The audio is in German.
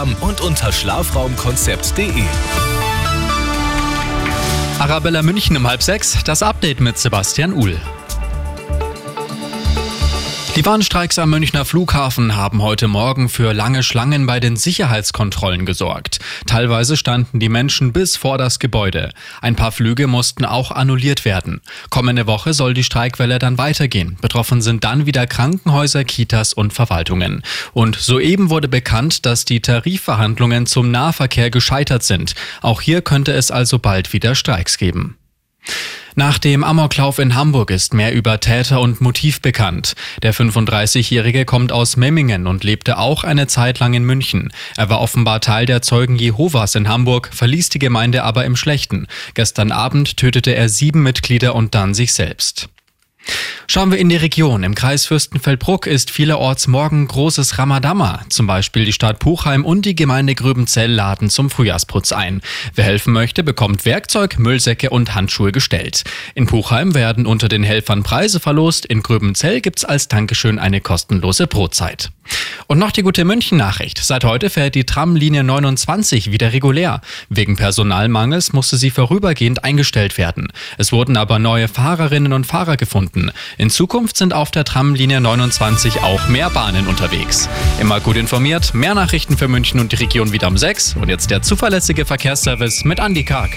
Instagram und unter schlafraumkonzept.de. Arabella München um halb sechs, das Update mit Sebastian Uhl. Die Warnstreiks am Münchner Flughafen haben heute Morgen für lange Schlangen bei den Sicherheitskontrollen gesorgt. Teilweise standen die Menschen bis vor das Gebäude. Ein paar Flüge mussten auch annulliert werden. Kommende Woche soll die Streikwelle dann weitergehen. Betroffen sind dann wieder Krankenhäuser, Kitas und Verwaltungen. Und soeben wurde bekannt, dass die Tarifverhandlungen zum Nahverkehr gescheitert sind. Auch hier könnte es also bald wieder Streiks geben. Nach dem Amoklauf in Hamburg ist mehr über Täter und Motiv bekannt. Der 35-Jährige kommt aus Memmingen und lebte auch eine Zeit lang in München. Er war offenbar Teil der Zeugen Jehovas in Hamburg, verließ die Gemeinde aber im Schlechten. Gestern Abend tötete er sieben Mitglieder und dann sich selbst. Schauen wir in die Region. Im Kreis Fürstenfeldbruck ist vielerorts morgen großes Ramadama. Zum Beispiel die Stadt Puchheim und die Gemeinde Gröbenzell laden zum Frühjahrsputz ein. Wer helfen möchte, bekommt Werkzeug, Müllsäcke und Handschuhe gestellt. In Puchheim werden unter den Helfern Preise verlost. In Gröbenzell gibt's als Dankeschön eine kostenlose Brotzeit. Und noch die gute München-Nachricht. Seit heute fährt die Tramlinie 29 wieder regulär. Wegen Personalmangels musste sie vorübergehend eingestellt werden. Es wurden aber neue Fahrerinnen und Fahrer gefunden. In Zukunft sind auf der Tramlinie 29 auch mehr Bahnen unterwegs. Immer gut informiert, mehr Nachrichten für München und die Region wieder um 6. Und jetzt der zuverlässige Verkehrsservice mit Andy Karg.